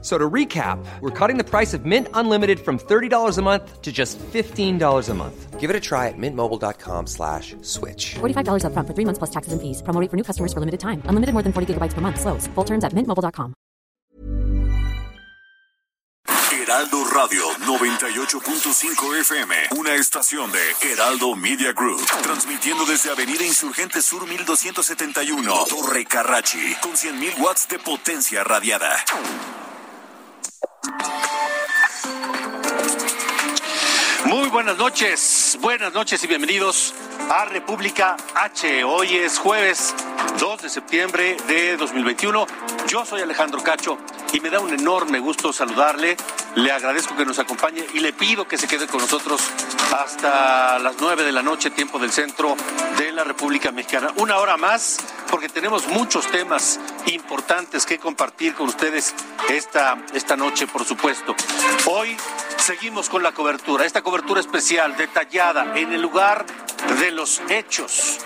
So to recap, we're cutting the price of Mint Unlimited from $30 a month to just $15 a month. Give it a try at mintmobile.com slash switch. $45 up front for three months plus taxes and fees. Promo rate for new customers for limited time. Unlimited more than 40 gigabytes per month. Slows. Full terms at mintmobile.com. Heraldo Radio 98.5 FM. Una estación de Heraldo Media Group. Transmitiendo desde Avenida Insurgente Sur 1271. Torre Carrachi. Con 100.000 watts de potencia radiada. thanks muy buenas noches, buenas noches y bienvenidos a República H. Hoy es jueves 2 de septiembre de 2021. Yo soy Alejandro Cacho y me da un enorme gusto saludarle. Le agradezco que nos acompañe y le pido que se quede con nosotros hasta las 9 de la noche, tiempo del centro de la República Mexicana. Una hora más porque tenemos muchos temas importantes que compartir con ustedes esta, esta noche, por supuesto. Hoy seguimos con la cobertura, esta cobertura especial, detallada, en el lugar de los hechos.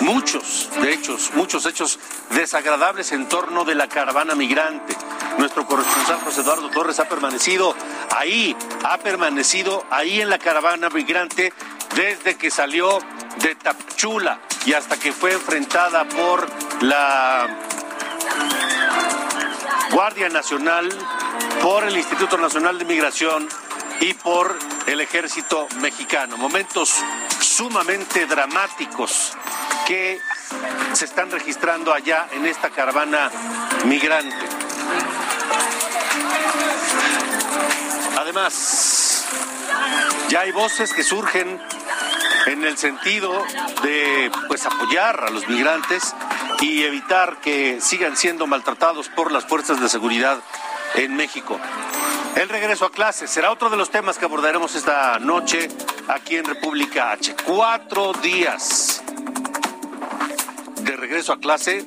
Muchos, hechos, muchos hechos desagradables en torno de la caravana migrante. Nuestro corresponsal José Eduardo Torres ha permanecido ahí, ha permanecido ahí en la caravana migrante desde que salió de Tapchula y hasta que fue enfrentada por la Guardia Nacional, por el Instituto Nacional de Migración y por el Ejército Mexicano. Momentos sumamente dramáticos que se están registrando allá en esta caravana migrante. Además, ya hay voces que surgen en el sentido de pues apoyar a los migrantes y evitar que sigan siendo maltratados por las fuerzas de seguridad en México. El regreso a clases será otro de los temas que abordaremos esta noche aquí en República H. Cuatro días de regreso a clase,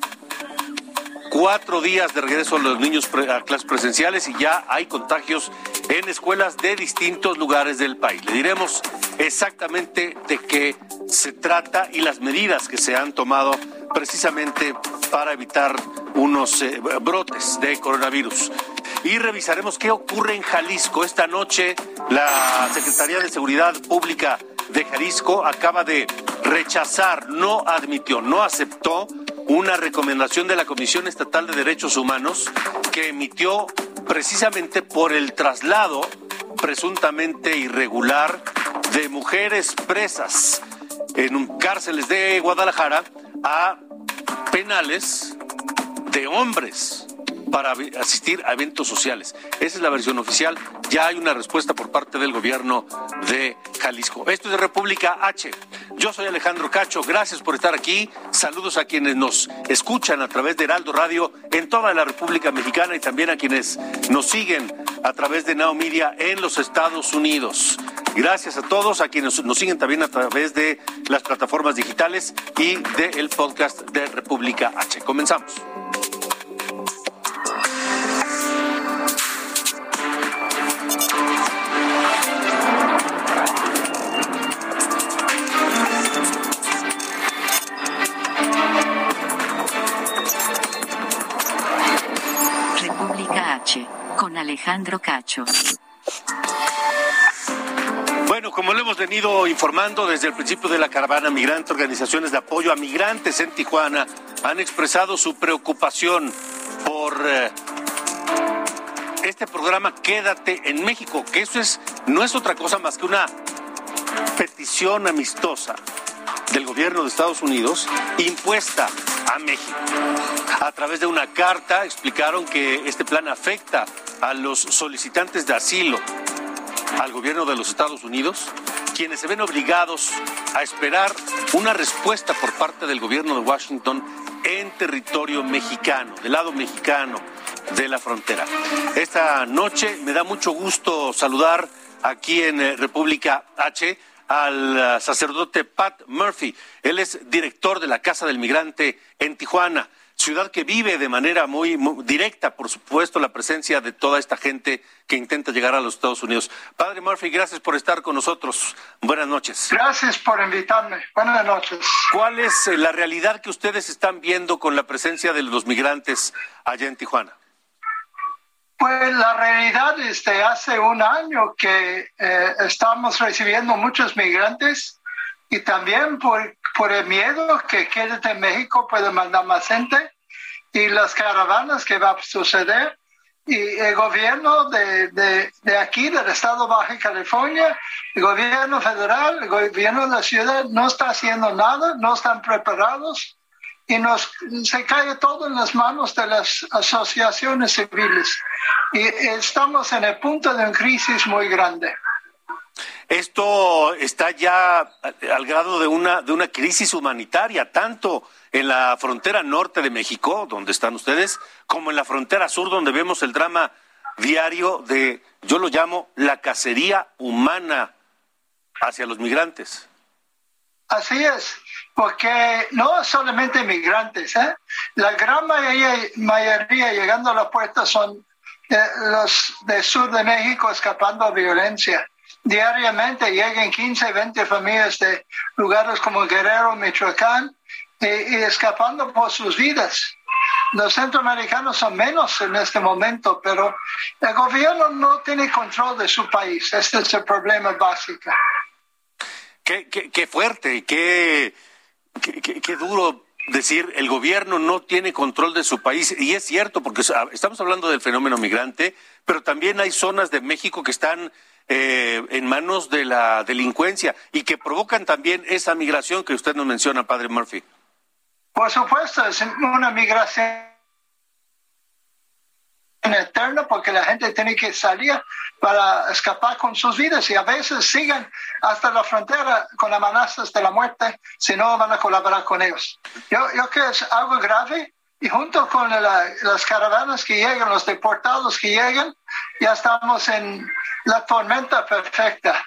cuatro días de regreso a los niños a clases presenciales y ya hay contagios en escuelas de distintos lugares del país. Le diremos exactamente de qué se trata y las medidas que se han tomado precisamente para evitar unos eh, brotes de coronavirus. Y revisaremos qué ocurre en Jalisco. Esta noche la Secretaría de Seguridad Pública de Jalisco acaba de rechazar, no admitió, no aceptó una recomendación de la Comisión Estatal de Derechos Humanos que emitió precisamente por el traslado presuntamente irregular de mujeres presas en cárceles de Guadalajara a penales de hombres para asistir a eventos sociales. Esa es la versión oficial. Ya hay una respuesta por parte del gobierno de Jalisco. Esto es de República H. Yo soy Alejandro Cacho. Gracias por estar aquí. Saludos a quienes nos escuchan a través de Heraldo Radio en toda la República Mexicana y también a quienes nos siguen a través de Now Media en los Estados Unidos. Gracias a todos, a quienes nos siguen también a través de las plataformas digitales y del podcast de República H. Comenzamos. Alejandro Cacho. Bueno, como lo hemos venido informando desde el principio de la caravana migrante, organizaciones de apoyo a migrantes en Tijuana han expresado su preocupación por eh, este programa Quédate en México, que eso es no es otra cosa más que una petición amistosa del gobierno de Estados Unidos impuesta a México. A través de una carta explicaron que este plan afecta a los solicitantes de asilo al gobierno de los Estados Unidos, quienes se ven obligados a esperar una respuesta por parte del gobierno de Washington en territorio mexicano, del lado mexicano de la frontera. Esta noche me da mucho gusto saludar aquí en eh, República H al eh, sacerdote Pat Murphy. Él es director de la Casa del Migrante en Tijuana. ciudad que vive de manera muy, directa, por supuesto, la presencia de toda esta gente que intenta llegar a los Estados Unidos. Padre Murphy, gracias por estar con nosotros. Buenas noches. Gracias por invitarme. Buenas noches. ¿Cuál es eh, la realidad que ustedes están viendo con la presencia de los migrantes allá en Tijuana? Pues la realidad es de hace un año que eh, estamos recibiendo muchos migrantes y también por, por el miedo que quédate en México puede mandar más gente y las caravanas que va a suceder. Y el gobierno de, de, aquí, del estado Baja California, el gobierno federal, el gobierno de la ciudad no está haciendo nada, no están preparados y nos se cae todo en las manos de las asociaciones civiles. Y estamos en el punto de una crisis muy grande. Esto está ya al grado de una, de una crisis humanitaria, tanto en la frontera norte de México, donde están ustedes, como en la frontera sur, donde vemos el drama diario de, yo lo llamo, la cacería humana hacia los migrantes. Así es, porque no solamente migrantes, ¿eh? la gran mayoría, mayoría llegando a la puerta son eh, los del sur de México escapando de violencia diariamente llegan 15, 20 familias de lugares como Guerrero, Michoacán, y, escapando por sus vidas. Los centroamericanos son menos en este momento, pero el gobierno no tiene control de su país. Este es el problema básico. Qué, qué, qué fuerte, qué, qué, qué duro decir el gobierno no tiene control de su país. Y es cierto, porque estamos hablando del fenómeno migrante, pero también hay zonas de México que están eh, en manos de la delincuencia y que provocan también esa migración que usted nos menciona, padre Murphy. Por supuesto, es una migración eterna porque la gente tiene que salir para escapar con sus vidas y a veces siguen hasta la frontera con amenazas de la muerte si no van a colaborar con ellos. Yo, yo creo que es algo grave y junto con las caravanas que llegan, los deportados que llegan, ya estamos en la tormenta perfecta.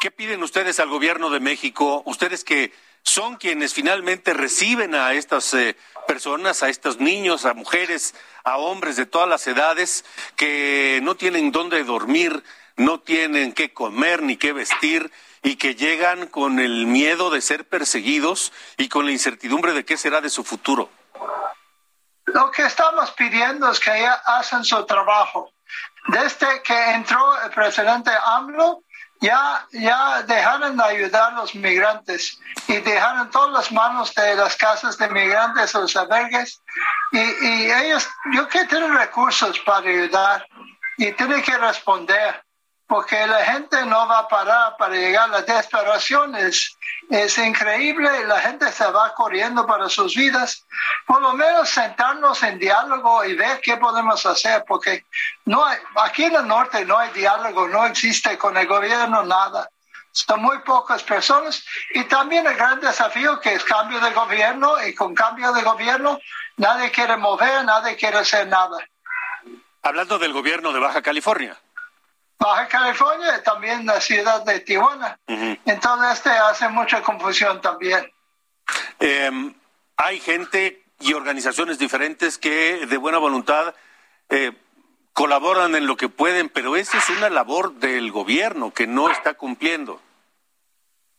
¿Qué piden ustedes al gobierno de México? Ustedes que son quienes finalmente reciben a estas eh, personas, a estos niños, a mujeres, a hombres de todas las edades que no tienen dónde dormir, no tienen qué comer ni qué vestir y que llegan con el miedo de ser perseguidos y con la incertidumbre de qué será de su futuro. Lo que estamos pidiendo es que hacen su trabajo. Desde que entró el presidente AMLO, ya, ya dejaron de ayudar a los migrantes y dejaron todas las manos de las casas de migrantes a los albergues. Y, y ellos, yo que tienen recursos para ayudar y tienen que responder porque la gente no va a parar para llegar a las desesperaciones. Es increíble, la gente se va corriendo para sus vidas. Por lo menos sentarnos en diálogo y ver qué podemos hacer, porque no hay, aquí en el norte no hay diálogo, no existe con el gobierno nada. Son muy pocas personas y también el gran desafío que es cambio de gobierno y con cambio de gobierno nadie quiere mover, nadie quiere hacer nada. Hablando del gobierno de Baja California. Baja California, también la ciudad de Tijuana. Entonces, este hace mucha confusión también. Em, hay gente y organizaciones diferentes que de buena voluntad eh, colaboran en lo que pueden, pero esa es una labor del gobierno que no está cumpliendo.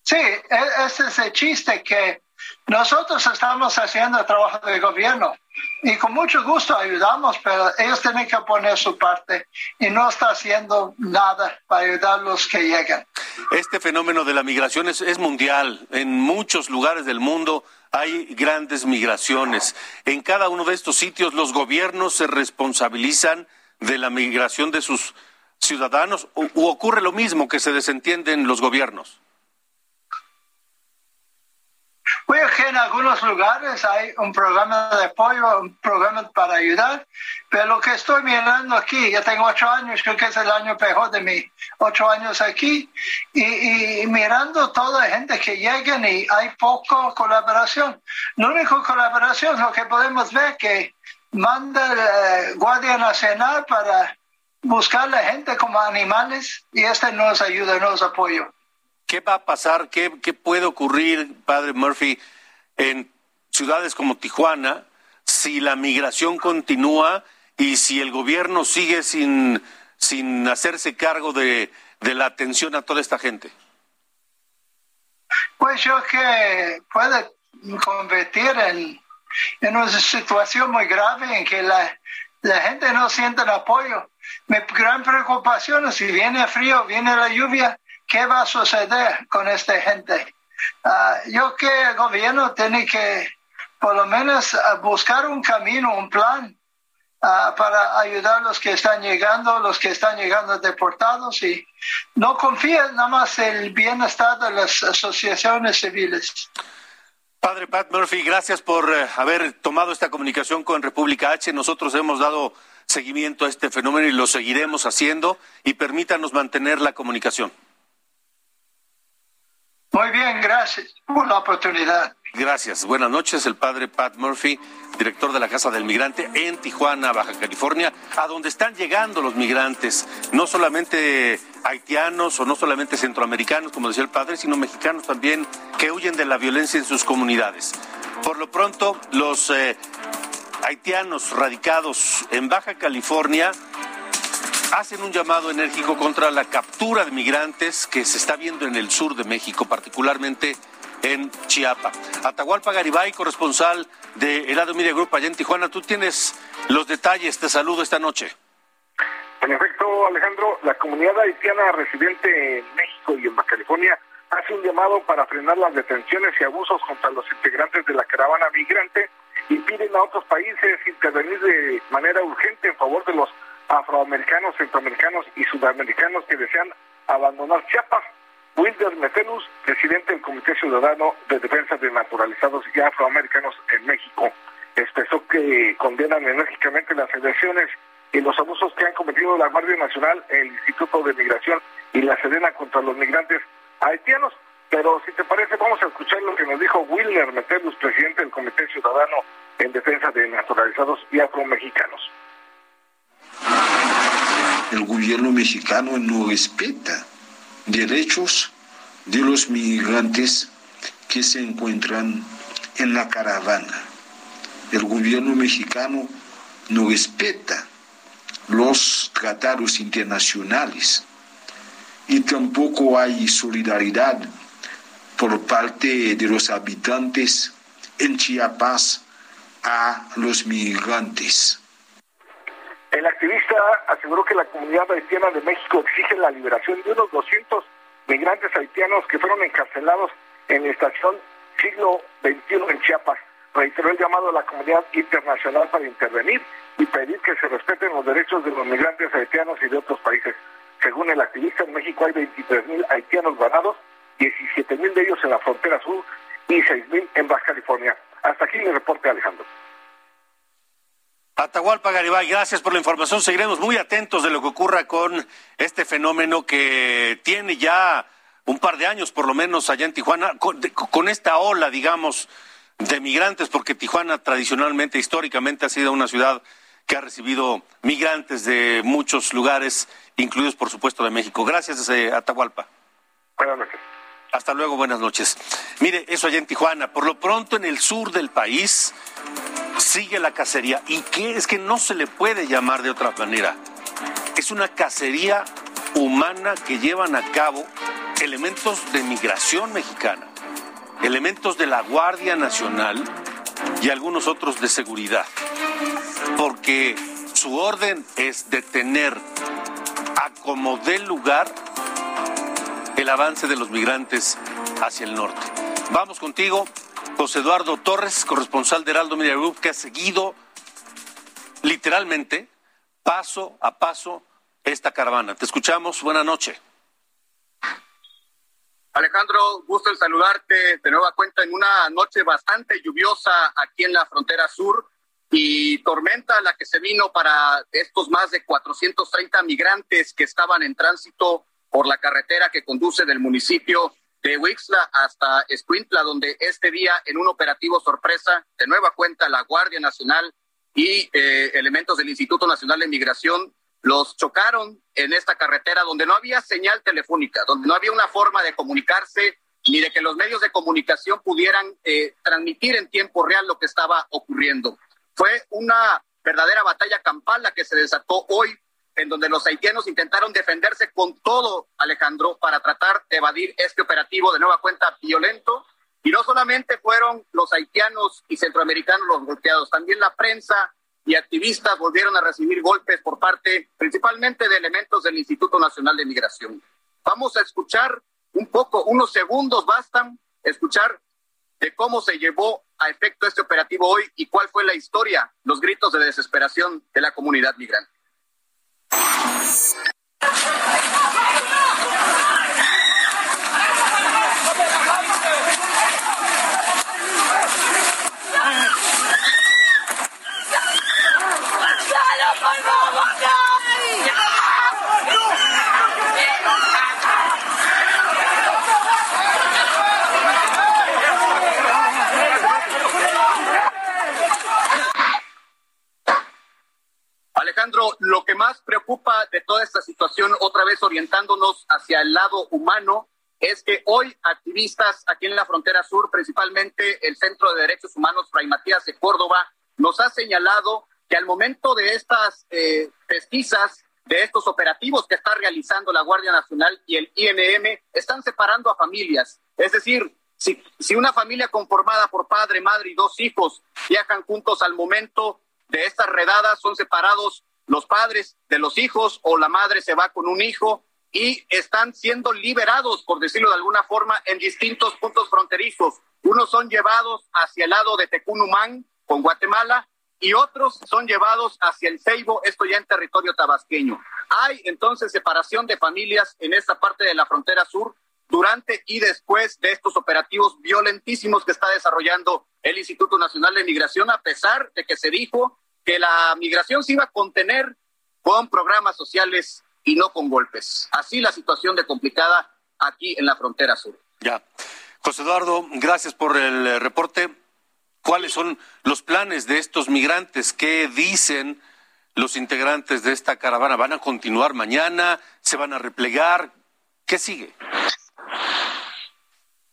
Sí, e-, ese es el chiste que nosotros estamos haciendo el trabajo del gobierno y con mucho gusto ayudamos, pero ellos tienen que poner su parte y no está haciendo nada para ayudar a los que llegan. Este fenómeno de la migración es mundial. En muchos lugares del mundo hay grandes migraciones. En cada uno de estos sitios los gobiernos se responsabilizan de la migración de sus ciudadanos o ocurre lo mismo que se desentienden los gobiernos. Bueno, que en algunos lugares hay un programa de apoyo, un programa para ayudar, pero lo que estoy mirando aquí, ya tengo ocho años, creo que es el año peor de mí, ocho años aquí, y, mirando toda la gente que llegan y hay poco colaboración. La única colaboración lo que podemos ver que manda la Guardia Nacional para buscar a la gente como animales y este nos ayuda, nos apoya. ¿Qué va a pasar? ¿Qué, ¿Qué, puede ocurrir, padre Murphy, en ciudades como Tijuana si la migración continúa y si el gobierno sigue sin, sin hacerse cargo de, de la atención a toda esta gente? Pues yo que puede convertir en, en una situación muy grave en que la, la gente no siente el apoyo. Mi gran preocupación es si viene frío, viene la lluvia, ¿qué va a suceder con esta gente? Ah, yo que el gobierno tiene que por lo menos ah, buscar un camino, un plan ah, para ayudar a los que están llegando, los que están llegando deportados y no confía nada más el bienestar de las asociaciones civiles. Padre Pat Murphy, gracias por eh, haber tomado esta comunicación con República H. Nosotros hemos dado seguimiento a este fenómeno y lo seguiremos haciendo y permítanos mantener la comunicación. Muy bien, gracias por la oportunidad. Gracias. Buenas noches, el padre Pat Murphy, director de la Casa del Migrante en Tijuana, Baja California, a donde están llegando los migrantes, no solamente haitianos o no solamente centroamericanos, como decía el padre, sino mexicanos también que huyen de la violencia en sus comunidades. Por lo pronto, los eh, haitianos radicados en Baja California hacen un llamado enérgico contra la captura de migrantes que se está viendo en el sur de México, particularmente en Chiapa. Atahualpa Garibay, corresponsal de Helado Media Group allá en Tijuana, tú tienes los detalles. Te saludo esta noche. En efecto, Alejandro, la comunidad haitiana residente en México y en Baja California hace un llamado para frenar las detenciones y abusos contra los integrantes de la caravana migrante y piden a otros países intervenir de manera urgente en favor de los afroamericanos, centroamericanos y sudamericanos que desean abandonar Chiapas. Wilder Metelus, presidente del Comité Ciudadano de Defensa de Naturalizados y Afroamericanos en México, expresó que condenan enérgicamente las elecciones y los abusos que han cometido la Guardia Nacional, el Instituto de Migración y la Sedena contra los migrantes haitianos. Pero si te parece, vamos a escuchar lo que nos dijo Wilder Metelus, presidente del Comité Ciudadano en Defensa de Naturalizados y Afromexicanos. El gobierno mexicano no respeta derechos de los migrantes que se encuentran en la caravana. El gobierno mexicano no respeta los tratados internacionales y tampoco hay solidaridad por parte de los habitantes en Chiapas a los migrantes. El activista aseguró que la comunidad haitiana de México exige la liberación de unos 200 migrantes haitianos que fueron encarcelados en la estación siglo XXI en Chiapas. Reiteró el llamado a la comunidad internacional para intervenir y pedir que se respeten los derechos de los migrantes haitianos y de otros países. Según el activista, en México hay 23.000 haitianos varados, 17.000 de ellos en la frontera sur y 6.000 en Baja California. Hasta aquí mi reporte, Alejandro. Atahualpa Garibay, gracias por la información. Seguiremos muy atentos de lo que ocurra con este fenómeno que tiene ya un par de años, por lo menos, allá en Tijuana, con, esta ola, digamos, de migrantes, porque Tijuana tradicionalmente, históricamente, ha sido una ciudad que ha recibido migrantes de muchos lugares, incluidos, por supuesto, de México. Gracias, eh, Atahualpa. Buenas noches. Hasta luego, buenas noches. Mire, eso allá en Tijuana. Por lo pronto, en el sur del país, sigue la cacería. ¿Y qué es que no se le puede llamar de otra manera? Es una cacería humana que llevan a cabo elementos de migración mexicana, elementos de la Guardia Nacional y algunos otros de seguridad. Porque su orden es detener a como dé lugar el avance de los migrantes hacia el norte. Vamos contigo, José Eduardo Torres, corresponsal de Heraldo Media Group, que ha seguido literalmente paso a paso esta caravana. Te escuchamos. Buenas noches. Alejandro, gusto en saludarte de nueva cuenta en una noche bastante lluviosa aquí en la frontera sur y tormenta la que se vino para estos más de 430 migrantes que estaban en tránsito por la carretera que conduce del municipio de Wixla hasta Escuintla, donde este día en un operativo sorpresa, de nueva cuenta la Guardia Nacional y eh, elementos del Instituto Nacional de Migración los chocaron en esta carretera donde no había señal telefónica, donde no había una forma de comunicarse ni de que los medios de comunicación pudieran eh, transmitir en tiempo real lo que estaba ocurriendo. Fue una verdadera batalla campal la que se desató hoy, en donde los haitianos intentaron defenderse con todo, Alejandro, para tratar de evadir este operativo de nueva cuenta violento. Y no solamente fueron los haitianos y centroamericanos los golpeados, también la prensa y activistas volvieron a recibir golpes por parte principalmente de elementos del Instituto Nacional de Migración. Vamos a escuchar un poco, unos segundos bastan, escuchar de cómo se llevó a efecto este operativo hoy y cuál fue la historia, los gritos de desesperación de la comunidad migrante. Alejandro, lo que más preocupa de toda esta situación, otra vez orientándonos hacia el lado humano, es que hoy activistas aquí en la frontera sur, principalmente el Centro de Derechos Humanos Fray Matías de Córdoba, nos ha señalado que al momento de estas eh, pesquisas, de estos operativos que está realizando la Guardia Nacional y el INM, están separando a familias. Es decir, si, si una familia conformada por padre, madre y dos hijos viajan juntos al momento de estas redadas son separados los padres de los hijos o la madre se va con un hijo y están siendo liberados, por decirlo de alguna forma, en distintos puntos fronterizos. Unos son llevados hacia el lado de Tecunumán, con Guatemala, y otros son llevados hacia el Ceibo, esto ya en territorio tabasqueño. Hay entonces separación de familias en esta parte de la frontera sur durante y después de estos operativos violentísimos que está desarrollando el Instituto Nacional de Migración, a pesar de que se dijo que la migración se iba a contener con programas sociales y no con golpes. Así la situación de complicada aquí en la frontera sur. Ya. José Eduardo, gracias por el eh, reporte. ¿Cuáles son los planes de estos migrantes? ¿Qué dicen los integrantes de esta caravana? ¿Van a continuar mañana? ¿Se van a replegar? ¿Qué sigue?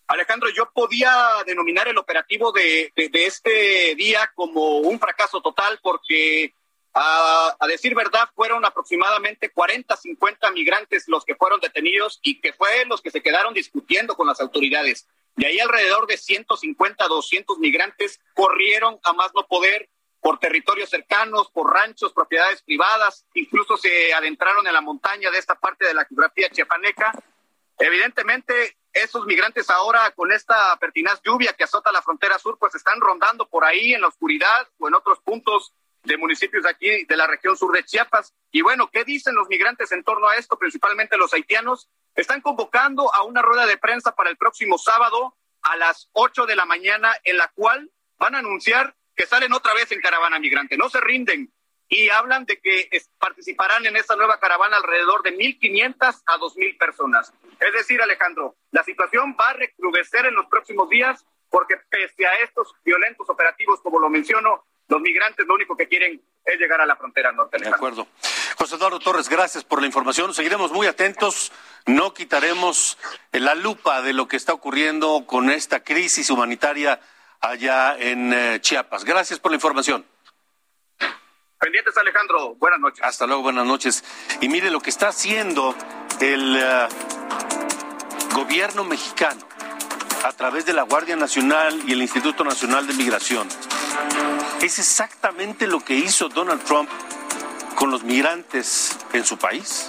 Alejandro, yo podía denominar el operativo de, este día como un fracaso total porque, a, a, decir verdad, fueron aproximadamente 40, 50 migrantes los que fueron detenidos y que fue los que se quedaron discutiendo con las autoridades. De ahí alrededor de 150, 200 migrantes corrieron a más no poder por territorios cercanos, por ranchos, propiedades privadas, incluso se adentraron en la montaña de esta parte de la geografía chiapaneca. Evidentemente, esos migrantes ahora con esta pertinaz lluvia que azota la frontera sur, pues están rondando por ahí en la oscuridad o en otros puntos de municipios de aquí, de la región sur de Chiapas. Y bueno, ¿qué dicen los migrantes en torno a esto, principalmente los haitianos? Están convocando a una rueda de prensa para el próximo sábado a las 8 de la mañana, en la cual van a anunciar que salen otra vez en caravana migrante. No se rinden, y hablan de que participarán en esta nueva caravana alrededor de 1.500 a 2.000 personas. Es decir, Alejandro, la situación va a recrudecer en los próximos días porque pese a estos violentos operativos, como lo menciono, los migrantes lo único que quieren es llegar a la frontera norte. De acuerdo. José Eduardo Torres, gracias por la información. Seguiremos muy atentos. No quitaremos la lupa de lo que está ocurriendo con esta crisis humanitaria allá en eh, Chiapas. Gracias por la información. Pendientes, Alejandro. Buenas noches. Hasta luego, buenas noches. Y mire lo que está haciendo el eh, gobierno mexicano a través de la Guardia Nacional y el Instituto Nacional de Migración. Es exactamente lo que hizo Donald Trump con los migrantes en su país.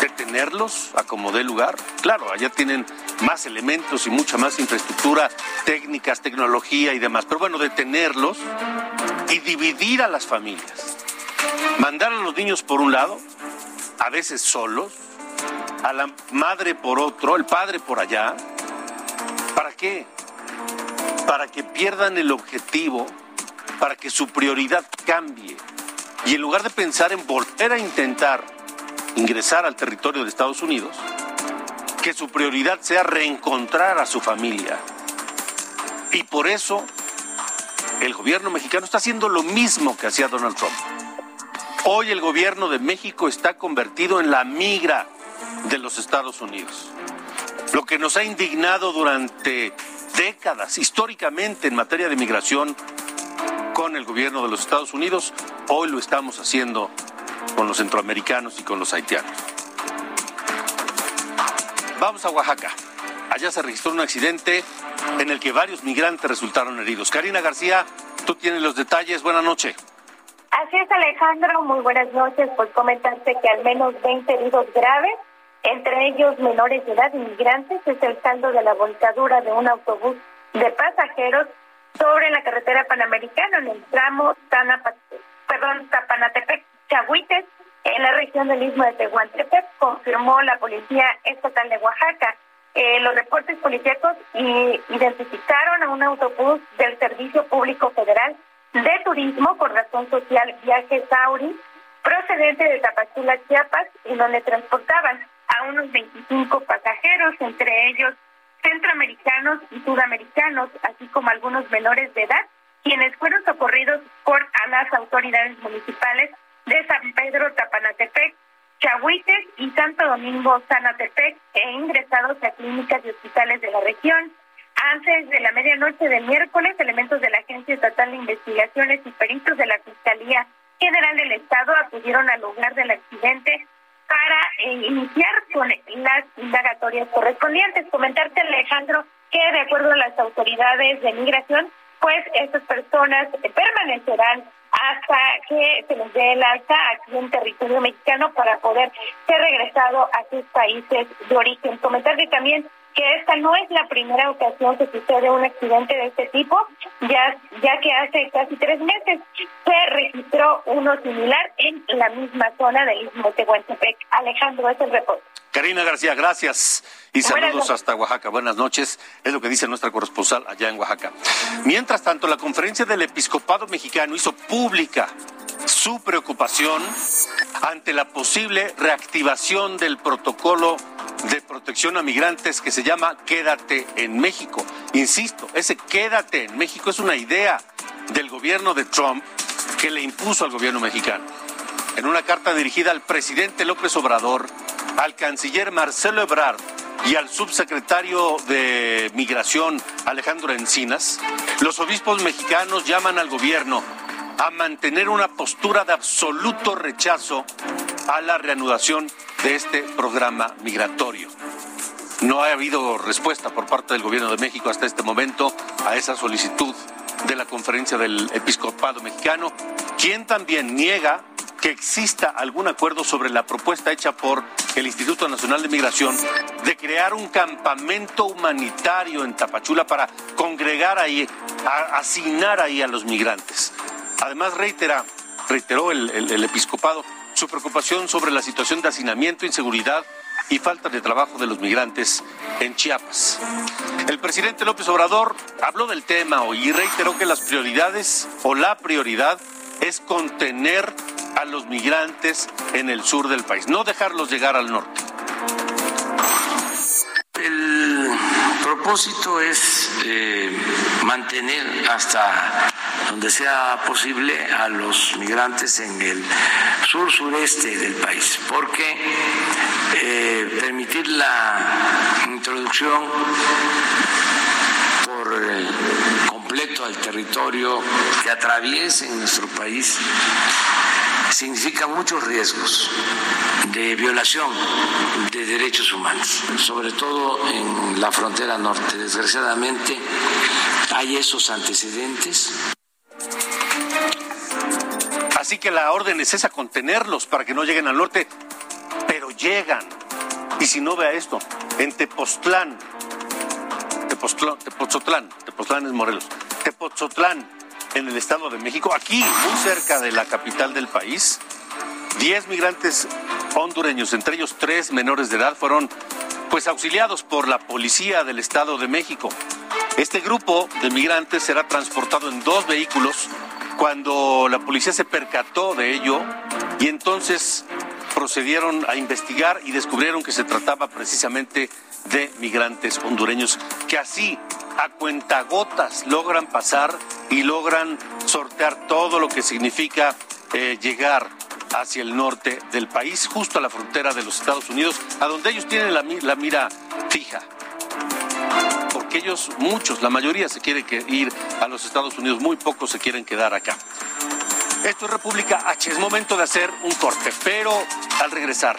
Detenerlos a como dé lugar. Claro, allá tienen más elementos y mucha más infraestructura, técnicas, tecnología y demás. Pero bueno, detenerlos y dividir a las familias. Mandar a los niños por un lado, a veces solos, a la madre por otro, el padre por allá. ¿Para qué? Para que pierdan el objetivo, para que su prioridad cambie. Y en lugar de pensar en volver a intentar ingresar al territorio de Estados Unidos, que su prioridad sea reencontrar a su familia. Y por eso el gobierno mexicano está haciendo lo mismo que hacía Donald Trump. Hoy el gobierno de México está convertido en la migra de los Estados Unidos. Lo que nos ha indignado durante décadas, históricamente en materia de migración, con el gobierno de los Estados Unidos. Hoy lo estamos haciendo con los centroamericanos y con los haitianos. Vamos a Oaxaca. Allá se registró un accidente en el que varios migrantes resultaron heridos. Karina García, tú tienes los detalles. Buenas noches. Así es, Alejandro. Muy buenas noches. Pues comentarte que al menos 20 heridos graves, entre ellos menores de edad inmigrantes, es el saldo de la volcadura de un autobús de pasajeros sobre la carretera panamericana en el tramo Tapanatepec, Chahuites, en la región del Istmo de Tehuantepec, confirmó la Policía Estatal de Oaxaca. Eh, los reportes policíacos identificaron a un autobús del Servicio Público Federal de Turismo por razón social Viajes Auri, procedente de Tapachula, Chiapas, en donde transportaban a unos 25 pasajeros, entre ellos centroamericanos y sudamericanos, así como algunos menores de edad, quienes fueron socorridos por las autoridades municipales de San Pedro Tapanatepec, Chahuites y Santo Domingo Sanatepec e ingresados a clínicas y hospitales de la región. Antes de la medianoche del miércoles, elementos de la Agencia Estatal de Investigaciones y peritos de la Fiscalía General del Estado acudieron al lugar del accidente para eh, iniciar con las indagatorias correspondientes. Comentarte, Alejandro, que de acuerdo a las autoridades de migración, pues estas personas permanecerán hasta que se les dé el alta aquí en territorio mexicano para poder ser regresado a sus países de origen. Comentarte también que esta no es la primera ocasión que sucede un accidente de este tipo, ya, ya que hace casi tres meses se registró uno similar en la misma zona del Istmo Tehuantepec. Alejandro, es el reporte. Karina García, gracias y saludos hasta Oaxaca. Buenas noches, es lo que dice nuestra corresponsal allá en Oaxaca. Mientras tanto, la conferencia del episcopado mexicano hizo pública su preocupación ante la posible reactivación del protocolo de protección a migrantes que se llama Quédate en México. Insisto, ese Quédate en México es una idea del gobierno de Trump que le impuso al gobierno mexicano. En una carta dirigida al presidente López Obrador, al canciller Marcelo Ebrard y al subsecretario de Migración Alejandro Encinas, los obispos mexicanos llaman al gobierno a mantener una postura de absoluto rechazo a la reanudación de este programa migratorio. No ha habido respuesta por parte del gobierno de México hasta este momento a esa solicitud de la conferencia del episcopado mexicano, quien también niega que exista algún acuerdo sobre la propuesta hecha por el Instituto Nacional de Migración de crear un campamento humanitario en Tapachula para congregar ahí, asignar ahí a los migrantes. Además, reitera, reiteró el, episcopado su preocupación sobre la situación de hacinamiento, inseguridad y falta de trabajo de los migrantes en Chiapas. El presidente López Obrador habló del tema hoy y reiteró que las prioridades o la prioridad es contener a los migrantes en el sur del país, no dejarlos llegar al norte. Propósito es eh, mantener hasta donde sea posible a los migrantes en el sur sureste del país, porque eh, permitir la introducción por eh, completo al territorio que atraviese nuestro país significa muchos riesgos de violación de derechos humanos, sobre todo en la frontera norte. Desgraciadamente hay esos antecedentes. Así que la orden es esa, contenerlos para que no lleguen al norte, pero llegan. Y si no vea esto, en Tepoztlán, Tepoztlán, Tepoztlán, Tepoztlán es Morelos, Tepoztlán, en el Estado de México, aquí, muy cerca de la capital del país, 10 migrantes hondureños, entre ellos tres menores de edad, fueron pues auxiliados por la policía del Estado de México. Este grupo de migrantes será transportado en dos vehículos cuando la policía se percató de ello y entonces procedieron a investigar y descubrieron que se trataba precisamente de migrantes hondureños que así a cuentagotas logran pasar y logran sortear todo lo que significa eh, llegar hacia el norte del país, justo a la frontera de los Estados Unidos, a donde ellos tienen la, la mira fija aquellos, muchos, la mayoría se quiere ir a los Estados Unidos, muy pocos se quieren quedar acá. Esto es República H, es momento de hacer un corte, pero al regresar,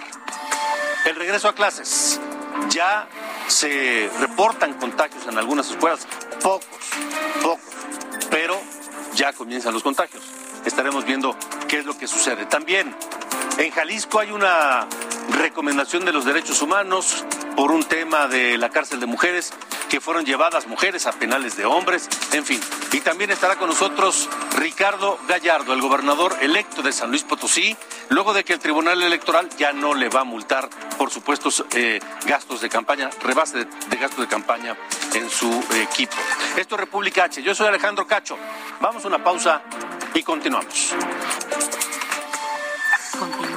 el regreso a clases, ya se reportan contagios en algunas escuelas, pocos, pocos, pero ya comienzan los contagios. Estaremos viendo qué es lo que sucede. También en Jalisco hay una recomendación de los derechos humanos por un tema de la cárcel de mujeres que fueron llevadas mujeres a penales de hombres, en fin. Y también estará con nosotros Ricardo Gallardo, el gobernador electo de San Luis Potosí, luego de que el Tribunal Electoral ya no le va a multar por supuestos eh, gastos de campaña, rebase de, de, gastos de campaña en su equipo. Esto es República H. Yo soy Alejandro Cacho. Vamos a una pausa y continuamos.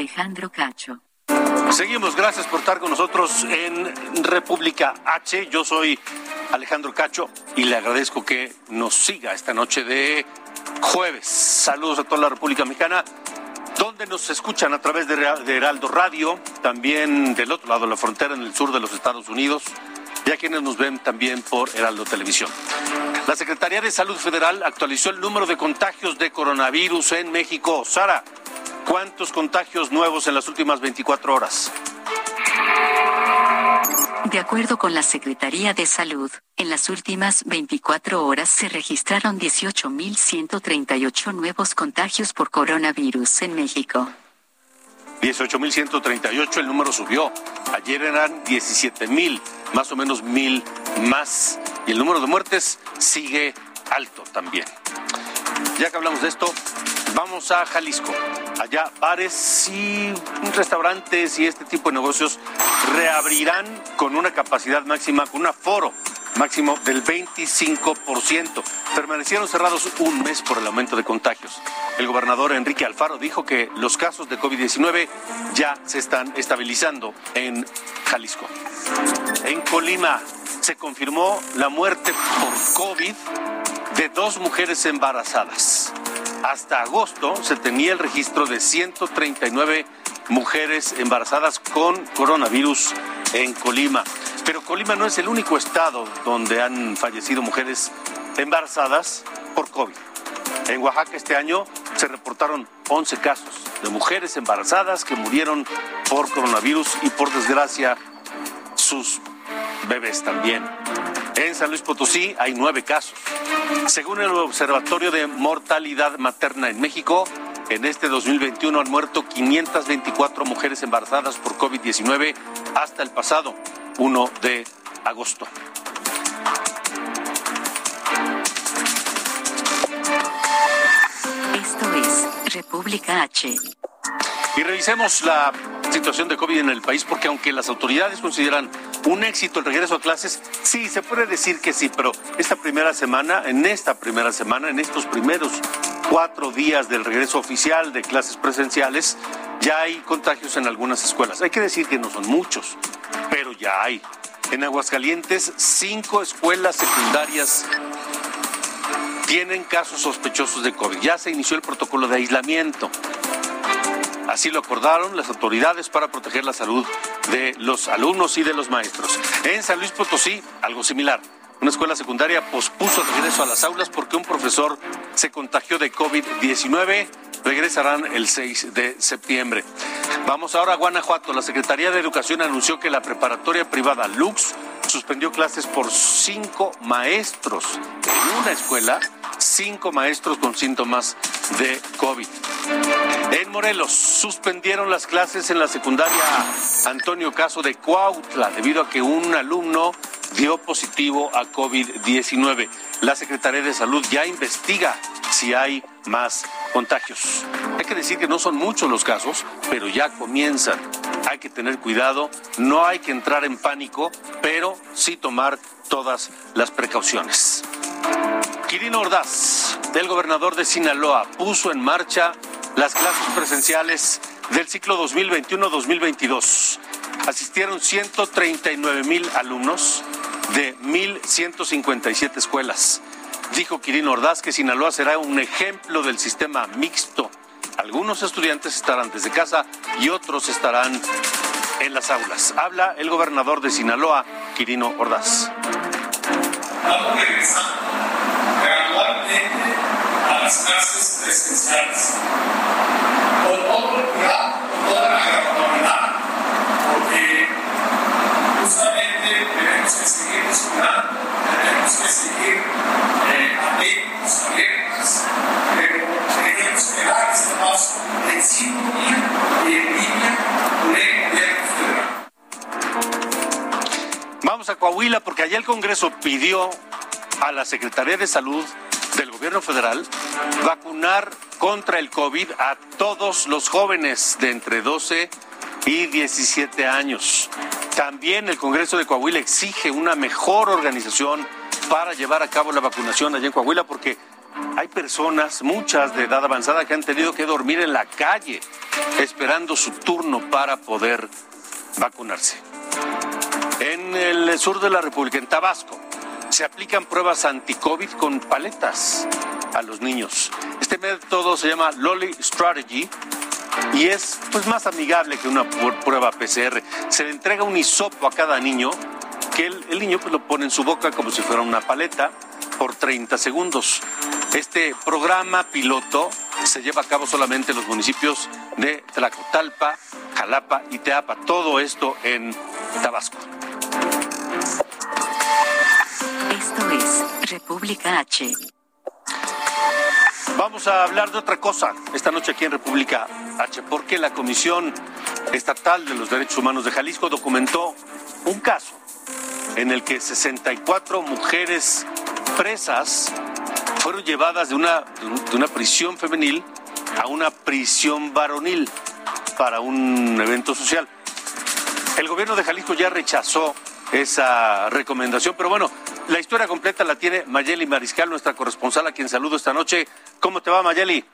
Alejandro Cacho. Seguimos, gracias por estar con nosotros en República H. Yo soy Alejandro Cacho y le agradezco que nos siga esta noche de jueves. Saludos a toda la República Mexicana, donde nos escuchan a través de, de Heraldo Radio, también del otro lado de la frontera, en el sur de los Estados Unidos, y a quienes nos ven también por Heraldo Televisión. La Secretaría de Salud Federal actualizó el número de contagios de coronavirus en México. Sara, ¿cuántos contagios nuevos en las últimas 24 horas? De acuerdo con la Secretaría de Salud, en las últimas 24 horas se registraron 18.138 nuevos contagios por coronavirus en México. 18.138, el número subió. Ayer eran 17.000, más o menos mil más. Y el número de muertes sigue alto también. Ya que hablamos de esto, vamos a Jalisco. Allá bares y restaurantes y este tipo de negocios reabrirán con una capacidad máxima, con un aforo máximo del 25%. Permanecieron cerrados un mes por el aumento de contagios. El gobernador Enrique Alfaro dijo que los casos de COVID-19 ya se están estabilizando en Jalisco. En Colima se confirmó la muerte por COVID de dos mujeres embarazadas. Hasta agosto se tenía el registro de 139 mujeres embarazadas con coronavirus en Colima. Pero Colima no es el único estado donde han fallecido mujeres embarazadas por COVID. En Oaxaca este año se reportaron 11 casos de mujeres embarazadas que murieron por coronavirus y por desgracia sus bebés también. En San Luis Potosí hay nueve casos. Según el Observatorio de Mortalidad Materna en México, en este 2021 han muerto 524 mujeres embarazadas por COVID-19 hasta el pasado 1 de agosto. Esto es República H. Y revisemos la situación de COVID en el país, porque aunque las autoridades consideran un éxito el regreso a clases, sí, se puede decir que sí, pero esta primera semana, en esta primera semana, en estos primeros cuatro días del regreso oficial de clases presenciales, ya hay contagios en algunas escuelas. Hay que decir que no son muchos, pero ya hay. En Aguascalientes, cinco escuelas secundarias tienen casos sospechosos de COVID. Ya se inició el protocolo de aislamiento. Así lo acordaron las autoridades para proteger la salud de los alumnos y de los maestros. En San Luis Potosí, algo similar. Una escuela secundaria pospuso el regreso a las aulas porque un profesor se contagió de COVID-19. Regresarán el 6 de septiembre. Vamos ahora a Guanajuato. La Secretaría de Educación anunció que la preparatoria privada Lux suspendió clases por cinco maestros en una escuela, cinco maestros con síntomas de COVID. En Morelos suspendieron las clases en la secundaria Antonio Caso de Cuautla debido a que un alumno dio positivo a COVID-19. La Secretaría de Salud ya investiga si hay más contagios. Hay que decir que no son muchos los casos, pero ya comienzan hay que tener cuidado, no hay que entrar en pánico, pero sí tomar todas las precauciones. Quirino Ordaz, del gobernador de Sinaloa, puso en marcha las clases presenciales del ciclo 2021-2022. Asistieron 139 mil alumnos de 1.157 escuelas. Dijo Quirino Ordaz que Sinaloa será un ejemplo del sistema mixto. Algunos estudiantes estarán desde casa y otros estarán en las aulas. Habla el gobernador de Sinaloa, Quirino Ordaz. A las clases presenciales. Con todo el cuidado, con toda la gradualidad, porque justamente tenemos que seguir cuidando, tenemos que seguir eh, atentos, alertas, pero tenemos que dar este paso en sintonía y en línea con el gobierno federal. Vamos a Coahuila porque allá el Congreso pidió a la Secretaría de Salud del Gobierno Federal vacunar contra el COVID a todos los jóvenes de entre 12 y 17 años. También el Congreso de Coahuila exige una mejor organización para llevar a cabo la vacunación allá en Coahuila porque hay personas, muchas de edad avanzada, que han tenido que dormir en la calle esperando su turno para poder vacunarse. En el sur de la República, en Tabasco, se aplican pruebas anti-COVID con paletas a los niños. Este método se llama Lolly Strategy y es pues más amigable que una prueba PCR. Se le entrega un hisopo a cada niño que el, niño pues lo pone en su boca como si fuera una paleta por 30 segundos. Este programa piloto se lleva a cabo solamente en los municipios de Tlacotalpa, Jalapa y Teapa. Todo esto en Tabasco. Esto es República H. Vamos a hablar de otra cosa esta noche aquí en República H, porque la Comisión Estatal de los Derechos Humanos de Jalisco documentó un caso en el que 64 mujeres presas fueron llevadas de una, de una prisión femenil a una prisión varonil para un evento social. El gobierno de Jalisco ya rechazó esa recomendación, pero bueno, la historia completa la tiene Mayeli Mariscal, nuestra corresponsal, a quien saludo esta noche. ¿Cómo te va, Mayeli?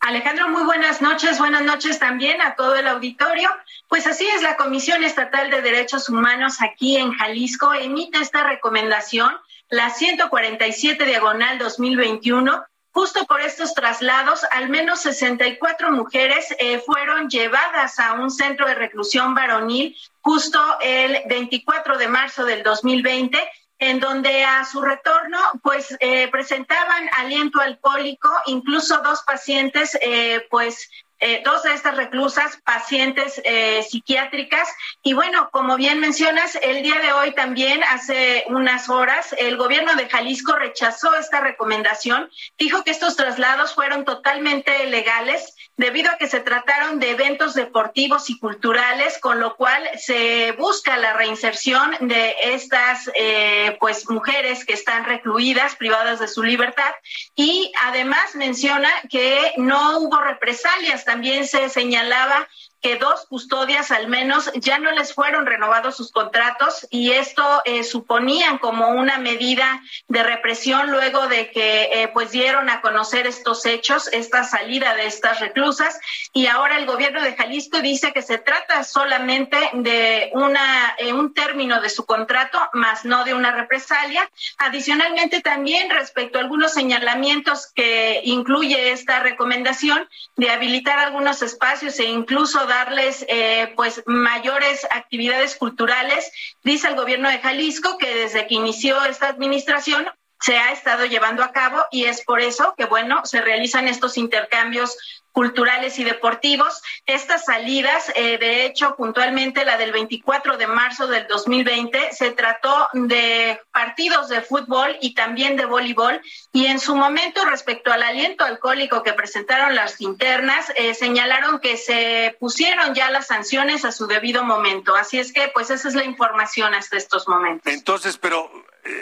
Alejandro, muy buenas noches. Buenas noches también a todo el auditorio. Pues así es, la Comisión Estatal de Derechos Humanos aquí en Jalisco emite esta recomendación, la 147 diagonal 2021. Justo por estos traslados, al menos 64 mujeres eh, fueron llevadas a un centro de reclusión varonil justo el 24 de marzo del 2020 en donde a su retorno pues eh, presentaban aliento alcohólico, incluso dos pacientes eh, pues eh, dos de estas reclusas pacientes psiquiátricas. Y bueno, como bien mencionas, el día de hoy también, hace unas horas, el gobierno de Jalisco rechazó esta recomendación, dijo que estos traslados fueron totalmente legales debido a que se trataron de eventos deportivos y culturales, con lo cual se busca la reinserción de estas eh, pues mujeres que están recluidas, privadas de su libertad, y además menciona que no hubo represalias. También se señalaba que dos custodias al menos ya no les fueron renovados sus contratos y esto eh, suponían como una medida de represión luego de que eh, pues dieron a conocer estos hechos, esta salida de estas reclusas y ahora el gobierno de Jalisco dice que se trata solamente de una eh, un término de su contrato más no de una represalia. Adicionalmente también respecto a algunos señalamientos que incluye esta recomendación de habilitar algunos espacios e incluso darles eh, pues mayores actividades culturales. Dice el gobierno de Jalisco que desde que inició esta administración se ha estado llevando a cabo y es por eso que, bueno, se realizan estos intercambios culturales y deportivos. Estas salidas, eh, de hecho, puntualmente la del 24 de marzo del 2020, se trató de partidos de fútbol y también de voleibol. Y en su momento, respecto al aliento alcohólico que presentaron las internas, eh, señalaron que se pusieron ya las sanciones a su debido momento. Así es que, pues, esa es la información hasta estos momentos. Entonces, pero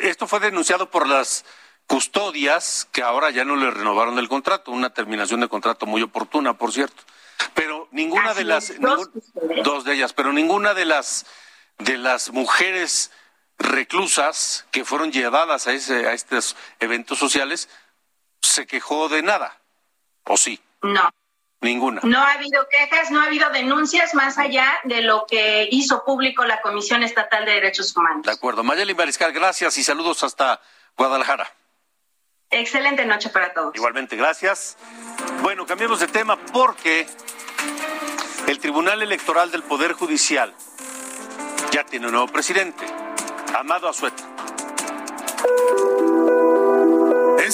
esto fue denunciado por las custodias que ahora ya no le renovaron el contrato, una terminación de contrato muy oportuna, por cierto. Pero ninguna de las dos, de ellas, pero ninguna de las de las mujeres reclusas que fueron llevadas a ese a estos eventos sociales se quejó de nada, ¿o sí? No. Ninguna. No ha habido quejas, no ha habido denuncias más allá de lo que hizo público la Comisión Estatal de Derechos Humanos. De acuerdo. Mayeli Mariscal, gracias y saludos hasta Guadalajara. Excelente noche para todos. Igualmente, gracias. Bueno, cambiemos de tema porque el Tribunal Electoral del Poder Judicial ya tiene un nuevo presidente, Amado Azueta.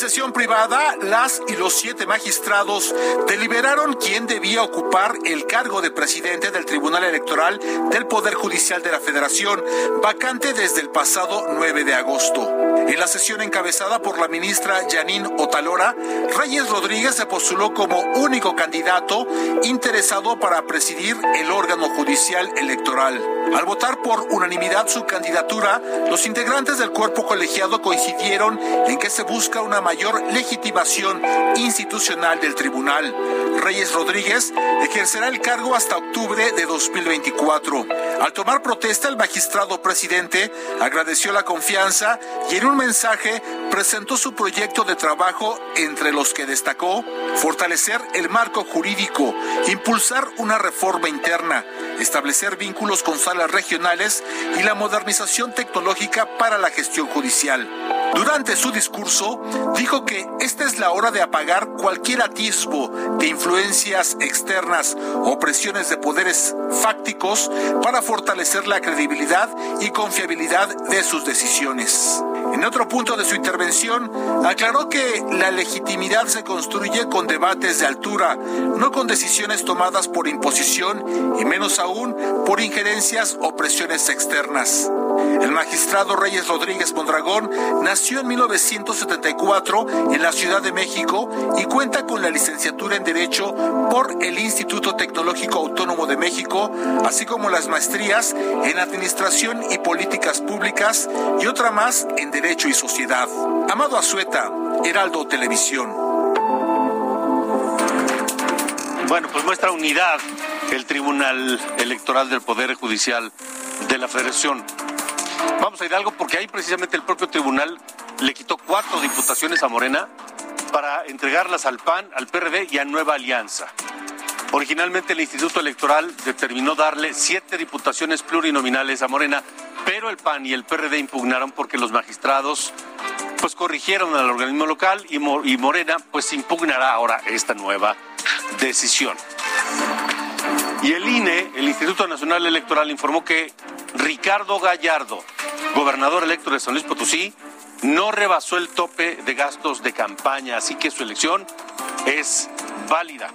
Sesión privada, las y los siete magistrados deliberaron quién debía ocupar el cargo de presidente del Tribunal Electoral del Poder Judicial de la Federación, vacante desde el pasado 9 de agosto. En la sesión encabezada por la ministra Janine Otalora, Reyes Rodríguez se postuló como único candidato interesado para presidir el órgano judicial electoral. Al votar por unanimidad su candidatura, los integrantes del cuerpo colegiado coincidieron en que se busca una mayor legitimación institucional del tribunal. Reyes Rodríguez ejercerá el cargo hasta octubre de 2024. Al tomar protesta, el magistrado presidente agradeció la confianza y en un mensaje presentó su proyecto de trabajo entre los que destacó fortalecer el marco jurídico, impulsar una reforma interna, establecer vínculos con salas regionales y la modernización tecnológica para la gestión judicial. Durante su discurso, dijo que esta es la hora de apagar cualquier atisbo de influencias externas o presiones de poderes fácticos para fortalecer la credibilidad y confiabilidad de sus decisiones. En otro punto de su intervención, aclaró que la legitimidad se construye con debates de altura, no con decisiones tomadas por imposición y menos aún por injerencias o presiones externas. El magistrado Reyes Rodríguez Mondragón nació en 1974 en la Ciudad de México y cuenta con la licenciatura en Derecho por el Instituto Tecnológico Autónomo de México, así como las maestrías en Administración y Políticas Públicas y otra más en Derecho y Sociedad. Amado Azueta, Heraldo Televisión. Bueno, pues muestra unidad el Tribunal Electoral del Poder Judicial de la Federación. Vamos a ir a algo porque ahí precisamente el propio tribunal le quitó cuatro diputaciones a Morena para entregarlas al PAN, al PRD y a Nueva Alianza. Originalmente el Instituto Electoral determinó darle siete diputaciones plurinominales a Morena, pero el PAN y el PRD impugnaron porque los magistrados pues corrigieron al organismo local y Morena pues impugnará ahora esta nueva decisión. Y el INE, el Instituto Nacional Electoral, informó que Ricardo Gallardo, gobernador electo de San Luis Potosí, no rebasó el tope de gastos de campaña, así que su elección es válida.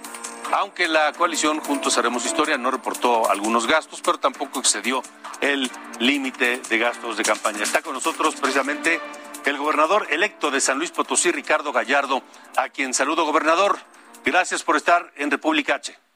Aunque la coalición Juntos Haremos Historia no reportó algunos gastos, pero tampoco excedió el límite de gastos de campaña. Está con nosotros precisamente el gobernador electo de San Luis Potosí, Ricardo Gallardo, a quien saludo, gobernador. Gracias por estar en República H.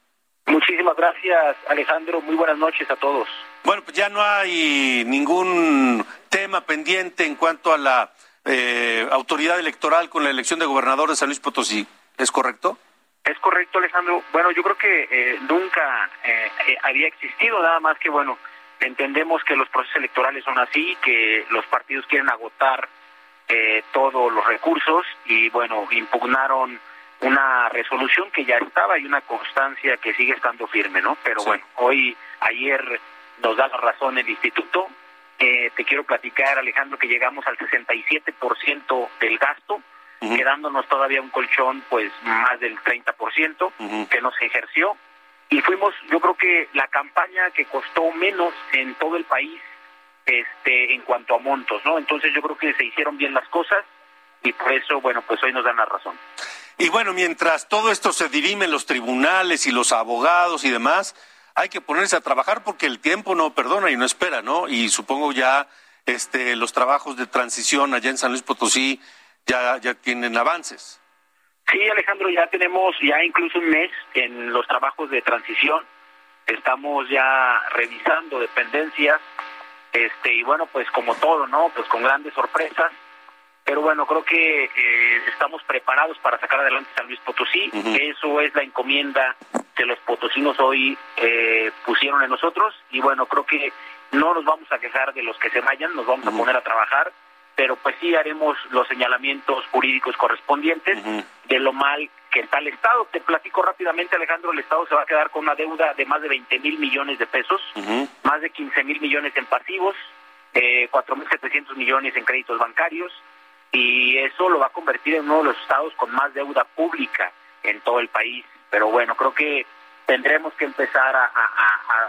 Muchísimas gracias, Alejandro. Muy buenas noches a todos. Bueno, pues ya no hay ningún tema pendiente en cuanto a la eh, autoridad electoral con la elección de gobernador de San Luis Potosí. ¿Es correcto? Es correcto, Alejandro. Bueno, yo creo que eh, nunca eh, había existido, nada más que, bueno, entendemos que los procesos electorales son así, que los partidos quieren agotar todos los recursos y, bueno, impugnaron una resolución que ya estaba y una constancia que sigue estando firme, ¿no? Pero bueno, hoy, ayer nos da la razón el instituto. Eh, te quiero platicar, Alejandro, que llegamos al 67% del gasto, quedándonos todavía un colchón, pues más del 30% que nos ejerció. Y fuimos, yo creo que la campaña que costó menos en todo el país este en cuanto a montos, ¿no? Entonces yo creo que se hicieron bien las cosas y por eso, bueno, pues hoy nos dan la razón. Y bueno, mientras todo esto se dirime en los tribunales y los abogados y demás, hay que ponerse a trabajar porque el tiempo no perdona y no espera, ¿no? Y supongo ya este, los trabajos de transición allá en San Luis Potosí ya, ya tienen avances. Sí, Alejandro, ya tenemos ya incluso un mes en los trabajos de transición. Estamos ya revisando dependencias, este y bueno, pues como todo, ¿no? Pues con grandes sorpresas pero bueno, creo que eh, estamos preparados para sacar adelante San Luis Potosí. Eso es la encomienda que los potosinos hoy eh, pusieron en nosotros. Y bueno, creo que no nos vamos a quejar de los que se vayan, nos vamos a poner a trabajar, pero pues sí haremos los señalamientos jurídicos correspondientes. De lo mal que está el Estado. Te platico rápidamente, Alejandro, el Estado se va a quedar con una deuda de más de 20 mil millones de pesos, más de 15 mil millones en pasivos, eh, 4.700 millones en créditos bancarios, y eso lo va a convertir en uno de los estados con más deuda pública en todo el país. Pero bueno, creo que tendremos que empezar a,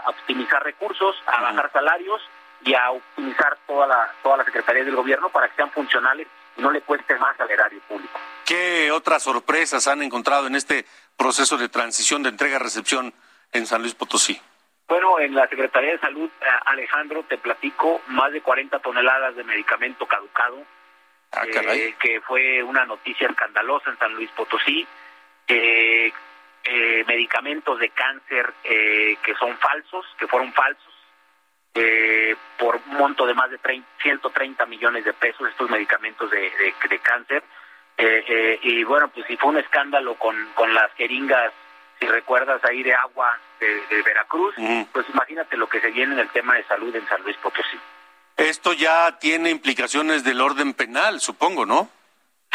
optimizar recursos, a bajar salarios y a optimizar toda la, todas las secretarías del gobierno para que sean funcionales y no le cueste más al erario público. ¿Qué otras sorpresas han encontrado en este proceso de transición de entrega-recepción en San Luis Potosí? Bueno, en la Secretaría de Salud, eh, Alejandro, te platico, más de 40 toneladas de medicamento caducado, ah, eh, que fue una noticia escandalosa en San Luis Potosí. Eh, eh, medicamentos de cáncer eh, que son falsos, que fueron falsos, eh, por un monto de más de 130 millones de pesos estos medicamentos de, de, cáncer. y bueno, pues si fue un escándalo con, con las jeringas, si recuerdas ahí de agua de, Veracruz, pues imagínate lo que se viene en el tema de salud en San Luis Potosí. Esto ya tiene implicaciones del orden penal, supongo, ¿no?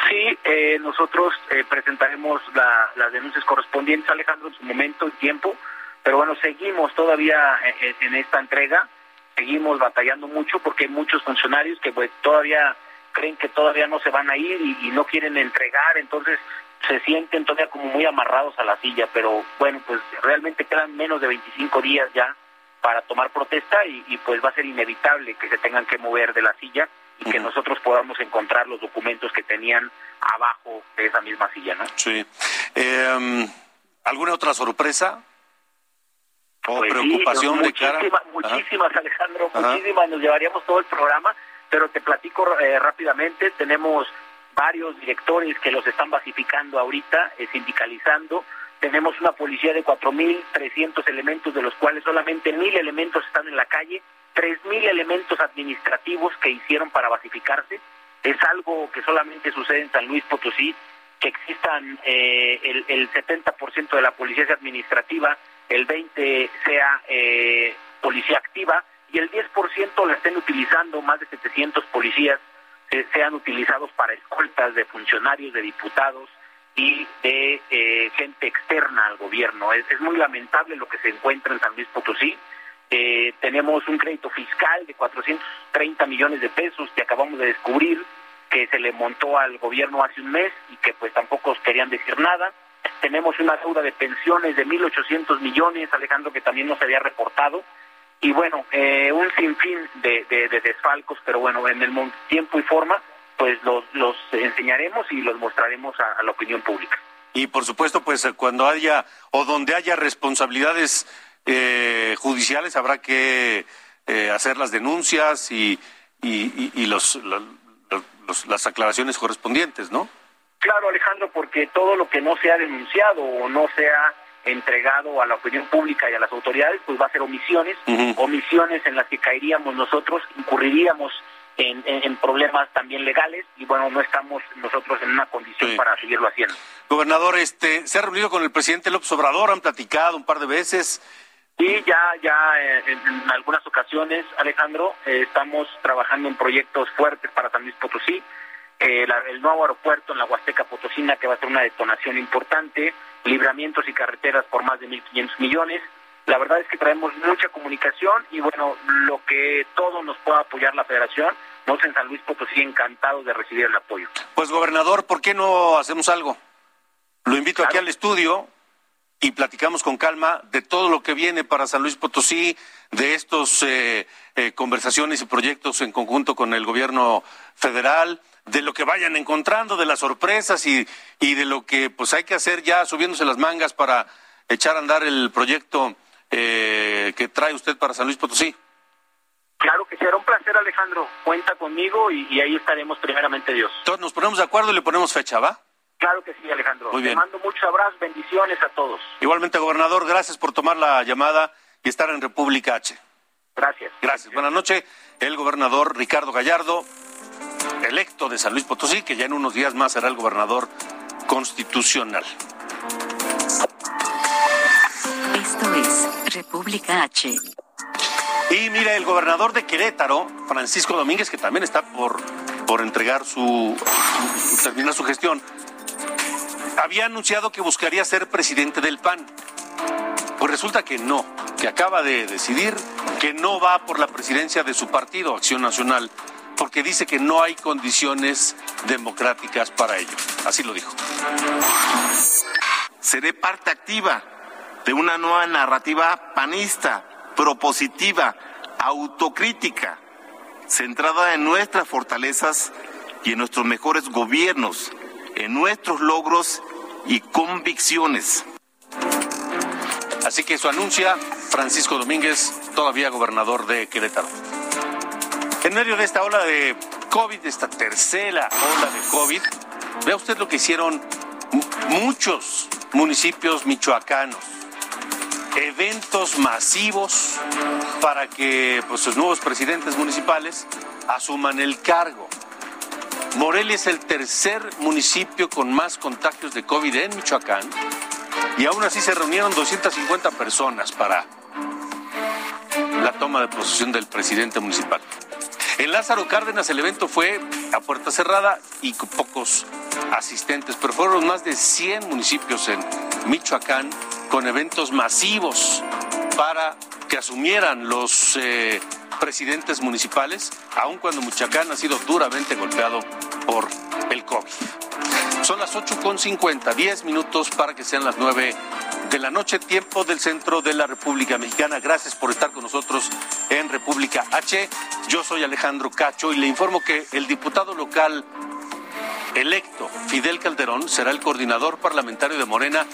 Sí, eh, nosotros eh, presentaremos las denuncias correspondientes, Alejandro, en su momento y tiempo, pero bueno, seguimos todavía en, esta entrega, seguimos batallando mucho porque hay muchos funcionarios que pues todavía creen que todavía no se van a ir y, no quieren entregar, entonces se sienten todavía como muy amarrados a la silla, pero bueno, pues realmente quedan menos de 25 días ya para tomar protesta y, y pues va a ser inevitable que se tengan que mover de la silla y que nosotros podamos encontrar los documentos que tenían abajo de esa misma silla, ¿no? Sí. Em, ¿Alguna otra sorpresa? ¿O pues preocupación de cara? Muchísimas, Alejandro, muchísimas. Nos llevaríamos todo el programa, pero te platico eh, rápidamente. Tenemos varios directores que los están basificando ahorita, eh, sindicalizando. Tenemos una policía de 4.300 elementos, de los cuales solamente 1.000 elementos están en la calle 3.000 elementos administrativos que hicieron para basificarse. Es algo que solamente sucede en San Luis Potosí, que existan eh, el, el 70% de la policía administrativa, el 20% sea eh, policía activa y el 10% la estén utilizando, más de 700 policías sean utilizados para escoltas de funcionarios, de diputados y de eh, gente externa al gobierno. Es, es muy lamentable lo que se encuentra en San Luis Potosí eh, tenemos un crédito fiscal de 430 millones de pesos que acabamos de descubrir que se le montó al gobierno hace un mes y que pues tampoco querían decir nada. Tenemos una deuda de pensiones de 1.800 millones, Alejandro, que también nos había reportado. Y bueno, eh, un sinfín de, de, desfalcos, pero bueno, en el tiempo y forma, pues los, los enseñaremos y los mostraremos a la opinión pública. Y por supuesto, pues cuando haya o donde haya responsabilidades eh, judiciales habrá que eh, hacer las denuncias y, y, los, las aclaraciones correspondientes, ¿no? Claro, Alejandro, porque todo lo que no sea denunciado o no sea entregado a la opinión pública y a las autoridades, pues va a ser omisiones, omisiones en las que caeríamos nosotros, incurriríamos en, en, problemas también legales y bueno, no estamos nosotros en una condición para seguirlo haciendo. Gobernador, este, se ha reunido con el presidente López Obrador, han platicado un par de veces. Sí, ya, ya eh, en, algunas ocasiones, Alejandro, eh, estamos trabajando en proyectos fuertes para San Luis Potosí. Eh, el nuevo aeropuerto en la Huasteca Potosina, que va a ser una detonación importante, libramientos y carreteras por más de 1.500 millones. La verdad es que traemos mucha comunicación y bueno, lo que todo nos pueda apoyar la federación, nosotros en San Luis Potosí encantados de recibir el apoyo. Pues gobernador, ¿por qué no hacemos algo? Lo invito aquí al estudio, y platicamos con calma de todo lo que viene para San Luis Potosí, de estos eh, eh, conversaciones y proyectos en conjunto con el gobierno federal, de lo que vayan encontrando, de las sorpresas y, y de lo que pues hay que hacer ya subiéndose las mangas para echar a andar el proyecto eh, que trae usted para San Luis Potosí. Claro que será un placer, Alejandro. Cuenta conmigo y, y ahí estaremos primeramente Dios. Entonces nos ponemos de acuerdo y le ponemos fecha, ¿va? Claro que sí, Alejandro. Muy bien. Te mando muchos abrazos, bendiciones a todos. Igualmente, gobernador, gracias por tomar la llamada y estar en República H. Gracias. Gracias. Buenas noches. El gobernador Ricardo Gallardo, electo de San Luis Potosí, que ya en unos días más será el gobernador constitucional. República H. Y mira, el gobernador de Querétaro, Francisco Domínguez, que también está por, por entregar su, terminar su gestión, había anunciado que buscaría ser presidente del PAN. Pues resulta que no, que acaba de decidir que no va por la presidencia de su partido, Acción Nacional, porque dice que no hay condiciones democráticas para ello. Así lo dijo. Seré parte activa de una nueva narrativa panista, propositiva, autocrítica, centrada en nuestras fortalezas y en nuestros mejores gobiernos, en nuestros logros y convicciones. Así que eso anuncia Francisco Domínguez, todavía gobernador de Querétaro. En medio de esta ola de COVID, de esta tercera ola de COVID, vea usted lo que hicieron muchos municipios michoacanos. Eventos masivos para que pues, sus nuevos presidentes municipales asuman el cargo. Morelia es el tercer municipio con más contagios de COVID en Michoacán y aún así se reunieron 250 personas para la toma de posesión del presidente municipal. En Lázaro Cárdenas el evento fue a puerta cerrada y con pocos asistentes, pero fueron más de 100 municipios en Michoacán con eventos masivos para que asumieran los eh, presidentes municipales, aun cuando Michoacán ha sido duramente golpeado por el COVID. Son las 8.50, 10 minutos para que sean las 9 de la noche, tiempo del centro de la República Mexicana. Gracias por estar con nosotros en República H. Yo soy Alejandro Cacho y le informo que el diputado local electo, Fidel Calderón, será el coordinador parlamentario de Morena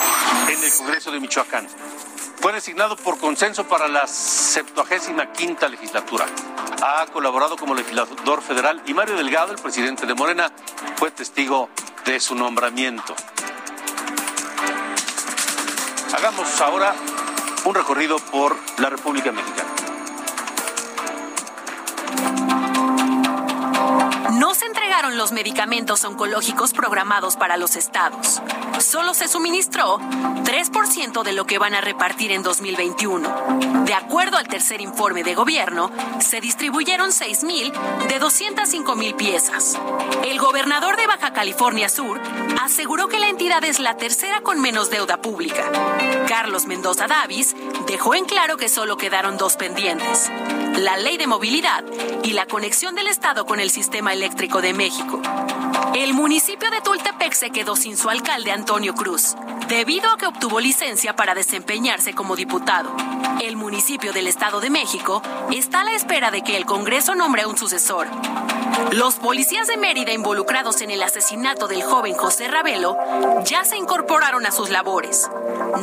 en el Congreso de Michoacán. Fue designado por consenso para la 75 legislatura. Ha colaborado como legislador federal y Mario Delgado, el presidente de Morena, fue testigo de su nombramiento. Hagamos ahora un recorrido por la República Mexicana. Se entregaron los medicamentos oncológicos programados para los estados. Solo se suministró 3% de lo que van a repartir en 2021. De acuerdo al tercer informe de gobierno, se distribuyeron 6.000 de 205.000 piezas. El gobernador de Baja California Sur aseguró que la entidad es la tercera con menos deuda pública. Carlos Mendoza Davis dejó en claro que solo quedaron dos pendientes, la ley de movilidad y la conexión del Estado con el sistema eléctrico de México. El municipio de Tultepec se quedó sin su alcalde Antonio Cruz, debido a que obtuvo licencia para desempeñarse como diputado. El municipio del Estado de México está a la espera de que el Congreso nombre a un sucesor. Los policías de Mérida involucrados en el asesinato del joven José Ravelo ya se incorporaron a sus labores.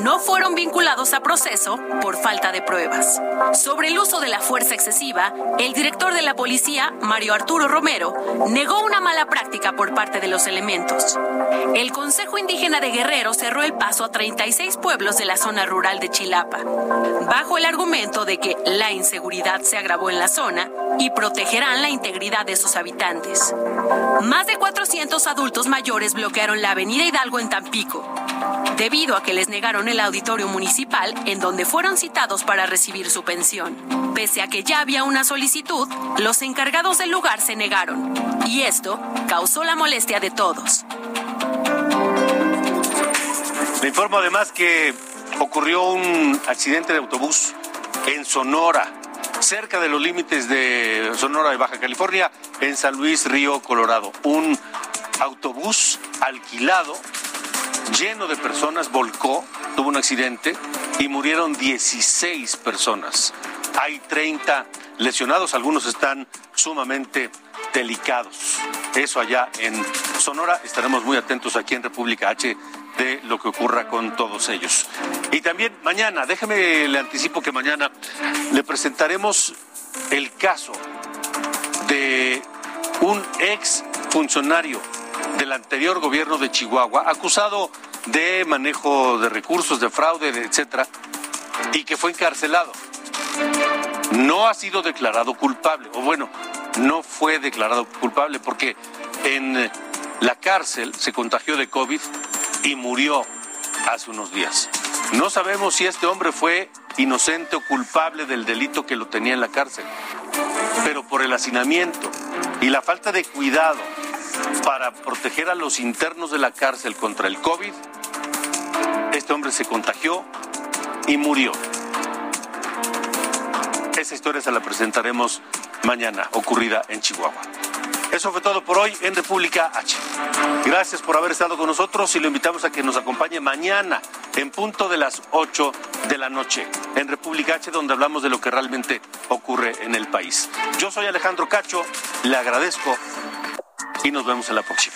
No fueron vinculados a proceso por falta de pruebas. Sobre el uso de la fuerza excesiva, el director de la policía, Mario Arturo Romero, negó una mala práctica por parte de los elementos. El Consejo Indígena de Guerrero cerró el paso a 36 pueblos de la zona rural de Chilapa, bajo el argumento de que la inseguridad se agravó en la zona y protegerán la integridad de sus habitantes. Más de 400 adultos mayores bloquearon la avenida Hidalgo en Tampico, debido a que les negaron el auditorio municipal en donde fueron citados para recibir su pensión. Pese a que ya había una solicitud, los encargados del lugar se negaron, y esto causó la molestia de todos. Le informo además que ocurrió un accidente de autobús en Sonora, cerca de los límites de Sonora y Baja California, en San Luis Río Colorado. Un autobús alquilado lleno de personas volcó, tuvo un accidente y murieron 16 personas. Hay 30 lesionados, algunos están sumamente delicados. Eso allá en Sonora, estaremos muy atentos aquí en República H de lo que ocurra con todos ellos. Y también mañana, déjeme le anticipo que mañana le presentaremos el caso de un ex funcionario del anterior gobierno de Chihuahua, acusado de manejo de recursos, de fraude, etcétera, y que fue encarcelado. No ha sido declarado culpable, o bueno, no fue declarado culpable porque en la cárcel se contagió de COVID y murió hace unos días. No sabemos si este hombre fue inocente o culpable del delito que lo tenía en la cárcel. Pero por el hacinamiento y la falta de cuidado para proteger a los internos de la cárcel contra el COVID, este hombre se contagió y murió. Esa historia se la presentaremos mañana, ocurrida en Chihuahua. Eso fue todo por hoy en República H. Gracias por haber estado con nosotros y lo invitamos a que nos acompañe mañana en punto de las 8 de la noche en República H, donde hablamos de lo que realmente ocurre en el país. Yo soy Alejandro Cacho, le agradezco y nos vemos en la próxima.